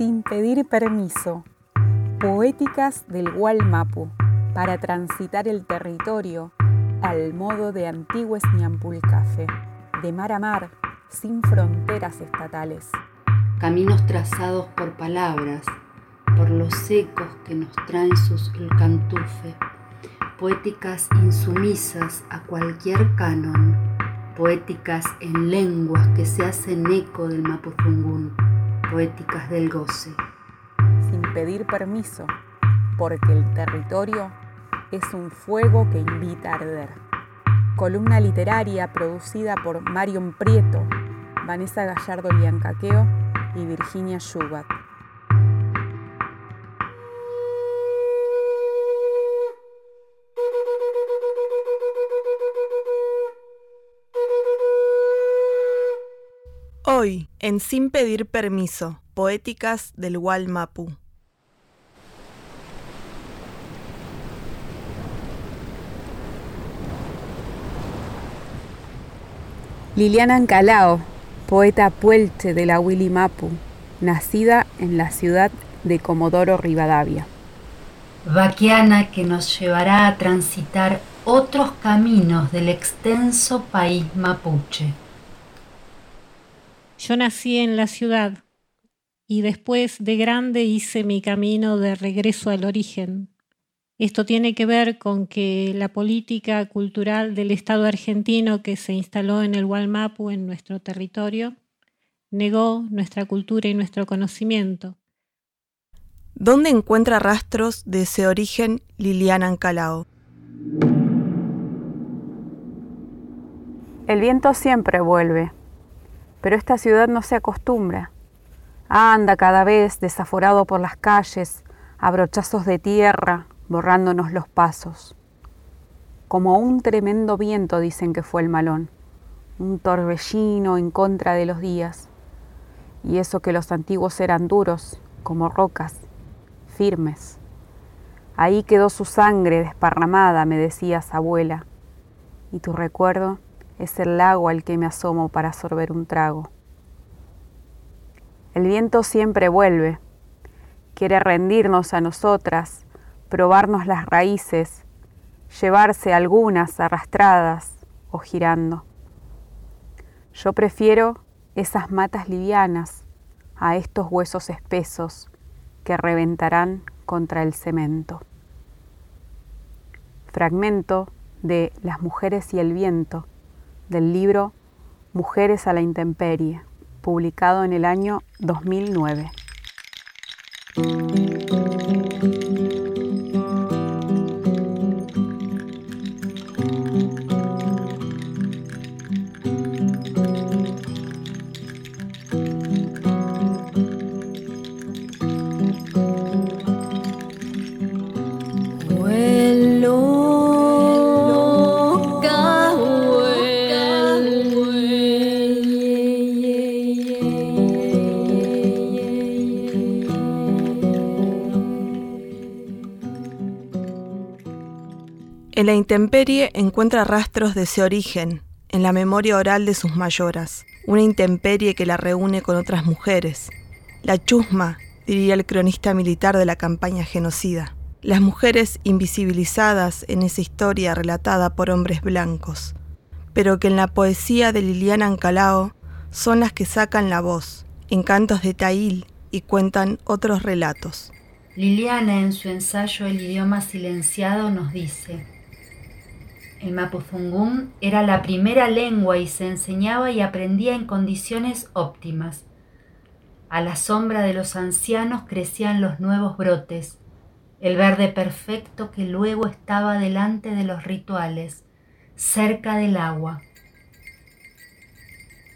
sin pedir permiso, poéticas del Gualmapu para transitar el territorio al modo de antiguos Ñampulcafe, de mar a mar, sin fronteras estatales. Caminos trazados por palabras, por los ecos que nos traen sus cantufe, poéticas insumisas a cualquier canon, poéticas en lenguas que se hacen eco del mapuzungún, poéticas del goce. Sin pedir permiso, porque el territorio es un fuego que invita a arder. Columna literaria producida por Marion Prieto, Vanessa Gallardo Liancaqueo y Virginia Schubat. Hoy, en Sin Pedir Permiso, Poéticas del Walmapu. Liliana Ancalao, poeta puelche de la Mapu, nacida en la ciudad de Comodoro Rivadavia. Vaquiana que nos llevará a transitar otros caminos del extenso país mapuche. Yo nací en la ciudad y después de grande hice mi camino de regreso al origen. Esto tiene que ver con que la política cultural del Estado argentino que se instaló en el Walmapu, en nuestro territorio, negó nuestra cultura y nuestro conocimiento. ¿Dónde encuentra rastros de ese origen Liliana Ancalao? El viento siempre vuelve, pero esta ciudad no se acostumbra. Anda cada vez desaforado por las calles, a brochazos de tierra, borrándonos los pasos. Como un tremendo viento dicen que fue el malón, un torbellino en contra de los días. Y eso que los antiguos eran duros, como rocas, firmes. Ahí quedó su sangre desparramada, me decías, abuela, y tu recuerdo es el lago al que me asomo para sorber un trago. El viento siempre vuelve, quiere rendirnos a nosotras, probarnos las raíces, llevarse algunas arrastradas o girando. Yo prefiero esas matas livianas a estos huesos espesos que reventarán contra el cemento. Fragmento de Las mujeres y el viento del libro Mujeres a la Intemperie, publicado en el año 2009. La intemperie encuentra rastros de ese origen, en la memoria oral de sus mayoras, una intemperie que la reúne con otras mujeres. La chusma, diría el cronista militar de la campaña genocida. Las mujeres invisibilizadas en esa historia relatada por hombres blancos, pero que en la poesía de Liliana Ancalao son las que sacan la voz, en cantos de Tail y cuentan otros relatos. Liliana en su ensayo El idioma silenciado nos dice, el mapuzungún era la primera lengua y se enseñaba y aprendía en condiciones óptimas. A la sombra de los ancianos crecían los nuevos brotes, el verde perfecto que luego estaba delante de los rituales, cerca del agua.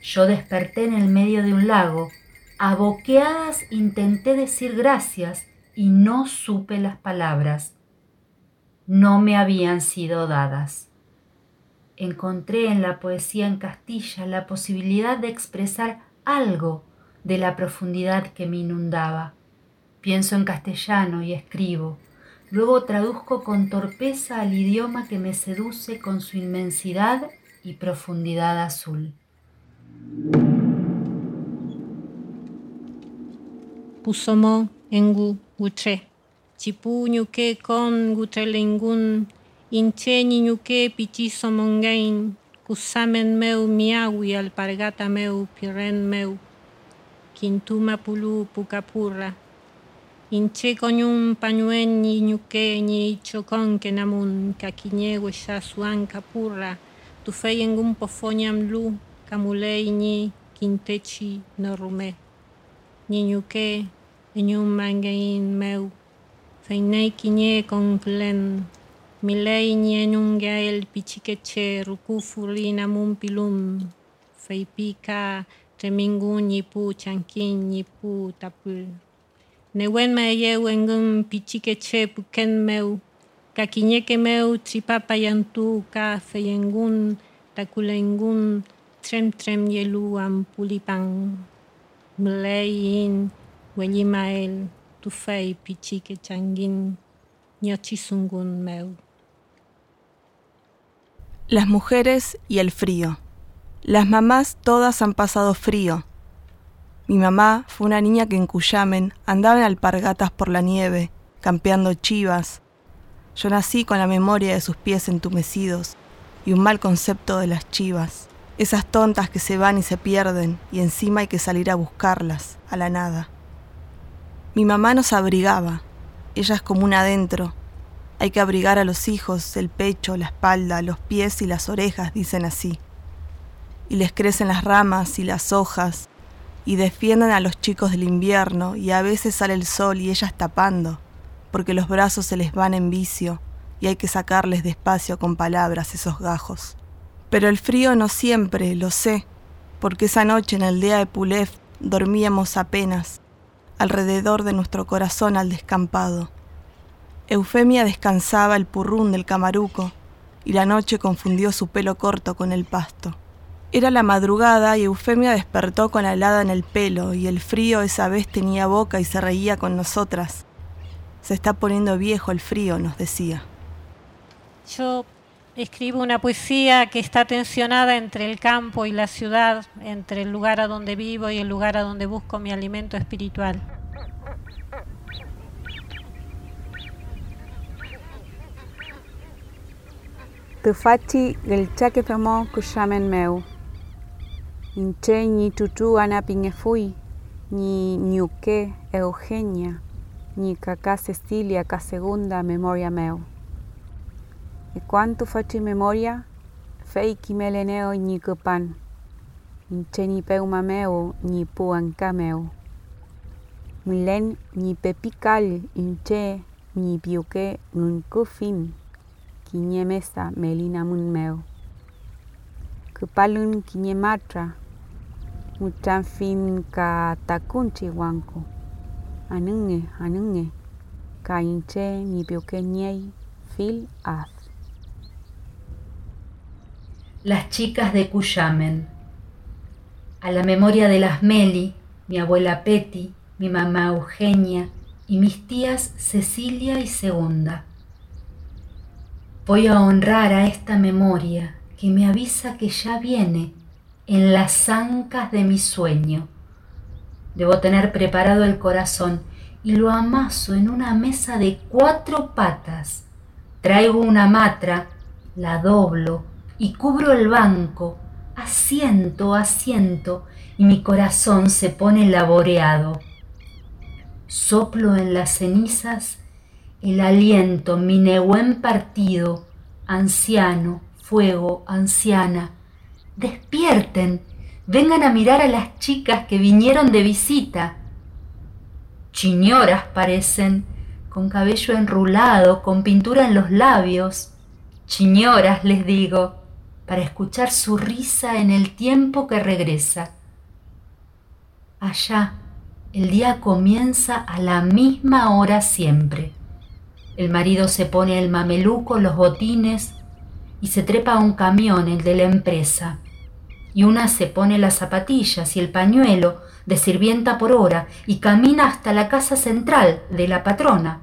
Yo desperté en el medio de un lago, a boqueadas intenté decir gracias y no supe las palabras. No me habían sido dadas encontré en la poesía en Castilla la posibilidad de expresar algo de la profundidad que me inundaba. Pienso en castellano y escribo. Luego traduzco con torpeza al idioma que me seduce con su inmensidad y profundidad azul. pusomo engu gutre. Chipu nyuke kon gutrelengun, Incheni ñuque pichisomongain, cusamen meu miawi alpargata meu piren meu, quintuma pulu pucapurra. Inche coñun pañuen ni nuke ni chocon que namun, caquiñegue ya suan capurra, tufeyen un pofoñam lu, camulei ni quintechi no rumé. Ni ñuque, eñun mangain meu, feinei quiñe con plen, Milei Nienungael Pichiqueche Rukufu Linamun Pilum Feipika Temingu Nipu Chankin Nipu Tapul Newen Mayewengun Pichiqueche Puken Meu Kakiñeke Meu Tripapa Yantu Ka Feyengun Takulengun Trem Trem Yelu Ampulipang Milein Welimael Tufei Pichiquechangin Nyochisungun Meu Las mujeres y el frío. Las mamás todas han pasado frío mi mamá fue una niña que en Cuyamen andaba en alpargatas por la nieve, campeando chivas. Yo nací con la memoria de sus pies entumecidos y un mal concepto de las chivas, esas tontas que se van y se pierden y encima hay que salir a buscarlas, a la nada. Mi mamá nos abrigaba, ella es como una adentro. Hay que abrigar a los hijos, el pecho, la espalda, los pies y las orejas, dicen así. Y les crecen las ramas y las hojas y defienden a los chicos del invierno y a veces sale el sol y ellas tapando, porque los brazos se les van en vicio y hay que sacarles despacio con palabras esos gajos. Pero el frío no siempre, lo sé, porque esa noche en el día de Pulef dormíamos apenas, alrededor de nuestro corazón al descampado. Eufemia descansaba el purrún del camaruco y la noche confundió su pelo corto con el pasto. Era la madrugada y Eufemia despertó con la helada en el pelo y el frío esa vez tenía boca y se reía con nosotras. Se está poniendo viejo el frío, nos decía. Yo escribo una poesía que está tensionada entre el campo y la ciudad, entre el lugar a donde vivo y el lugar a donde busco mi alimento espiritual. të fati gëlltake thëmo këshamen meu. Në të një tutu anë apingefui, një njuke Eugenia, një kaka Cecilia ka segunda memoria meu. E kuantu fati memoria, fei kimeleneo një këpan, në të një peuma meu, një puanka meu. Mëlen një pepikal në të një pjuke në këfin. Cufin, mesa melina mun meu. Cupalun matra, muchanfin ka takunchi wanku. Anunge, anunge, ka inche ni fil az. Las chicas de Cuyamen. A la memoria de las Meli, mi abuela Peti, mi mamá Eugenia y mis tías Cecilia y Segunda. Voy a honrar a esta memoria que me avisa que ya viene en las ancas de mi sueño. Debo tener preparado el corazón y lo amaso en una mesa de cuatro patas. Traigo una matra, la doblo y cubro el banco, asiento, asiento, y mi corazón se pone laboreado. Soplo en las cenizas el aliento, mi nehuen partido, anciano, fuego, anciana, Despierten, vengan a mirar a las chicas que vinieron de visita. Chiñoras parecen, con cabello enrulado, con pintura en los labios. Chiñoras, les digo, para escuchar su risa en el tiempo que regresa. Allá, el día comienza a la misma hora siempre. El marido se pone el mameluco, los botines y se trepa a un camión, el de la empresa y una se pone las zapatillas y el pañuelo de sirvienta por hora y camina hasta la casa central de la patrona.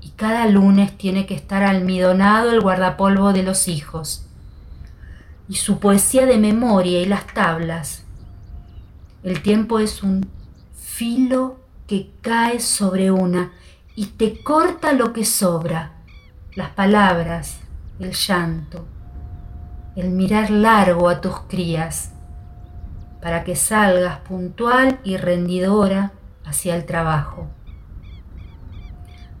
Y cada lunes tiene que estar almidonado el guardapolvo de los hijos. Y su poesía de memoria y las tablas. El tiempo es un filo que cae sobre una y te corta lo que sobra, las palabras, el llanto, el mirar largo a tus crías, para que salgas puntual y rendidora hacia el trabajo.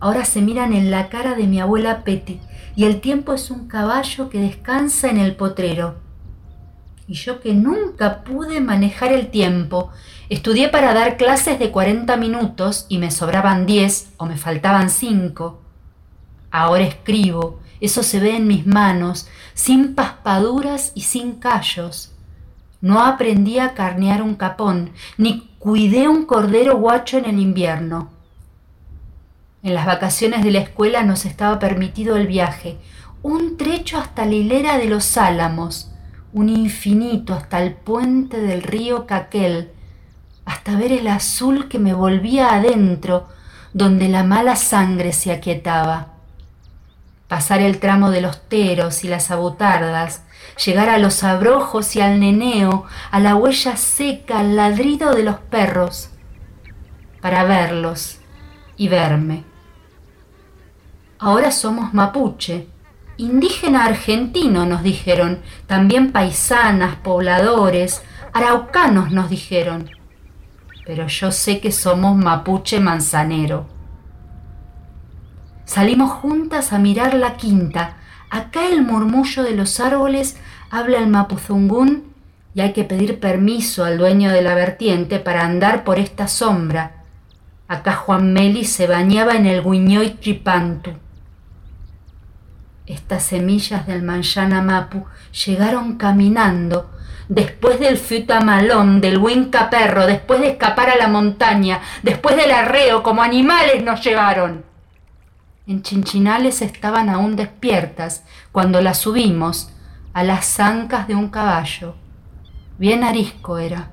Ahora se miran en la cara de mi abuela Petty y el tiempo es un caballo que descansa en el potrero. Y yo que nunca pude manejar el tiempo, estudié para dar clases de 40 minutos y me sobraban 10 o me faltaban 5. Ahora escribo, eso se ve en mis manos, sin paspaduras y sin callos. No aprendí a carnear un capón, ni cuidé un cordero guacho en el invierno. En las vacaciones de la escuela nos estaba permitido el viaje, un trecho hasta la hilera de los álamos, un infinito hasta el puente del río Caquel, hasta ver el azul que me volvía adentro, donde la mala sangre se aquietaba. Pasar el tramo de los teros y las abutardas, llegar a los abrojos y al neneo, a la huella seca, al ladrido de los perros, para verlos y verme. Ahora somos mapuche, indígena argentino nos dijeron, también paisanas, pobladores, araucanos nos dijeron, pero yo sé que somos mapuche manzanero. Salimos juntas a mirar la quinta, acá el murmullo de los árboles habla el mapuzungún y hay que pedir permiso al dueño de la vertiente para andar por esta sombra. Acá Juan Meli se bañaba en el Guiñoy Tripantu. Estas semillas del manchana mapu llegaron caminando después del malón, del huinca perro, después de escapar a la montaña, después del arreo, como animales nos llevaron. En Chinchinales estaban aún despiertas cuando las subimos a las ancas de un caballo. Bien arisco era.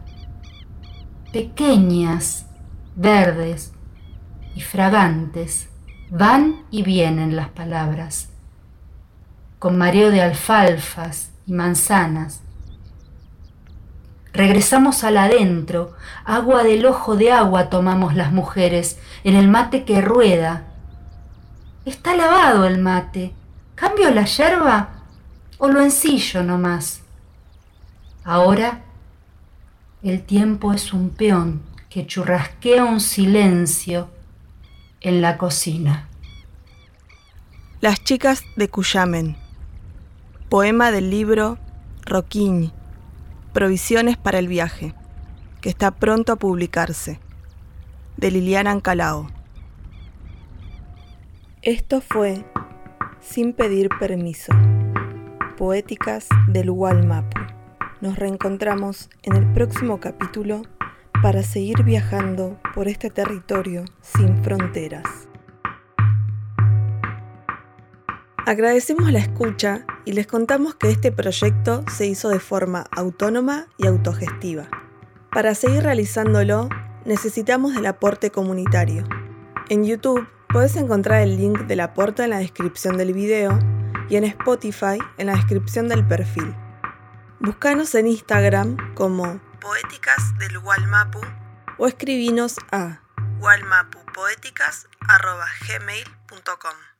Pequeñas, verdes y fragantes, van y vienen las palabras con mareo de alfalfas y manzanas. Regresamos al adentro, agua del ojo de agua tomamos las mujeres, en el mate que rueda. Está lavado el mate. ¿Cambio la yerba o lo ensillo nomás? Ahora el tiempo es un peón que churrasquea un silencio en la cocina. Las chicas de Cuyamen Poema del libro Roquín, Provisiones para el viaje, que está pronto a publicarse, de Liliana Ancalao. Esto fue Sin pedir permiso, Poéticas del Hualmapu. Nos reencontramos en el próximo capítulo para seguir viajando por este territorio sin fronteras. Agradecemos la escucha y les contamos que este proyecto se hizo de forma autónoma y autogestiva. Para seguir realizándolo, necesitamos del aporte comunitario. En YouTube puedes encontrar el link del aporte en la descripción del video y en Spotify en la descripción del perfil. Búscanos en Instagram como Poéticas del Walmapu o escribinos a walmapupoéticas.gmail.com.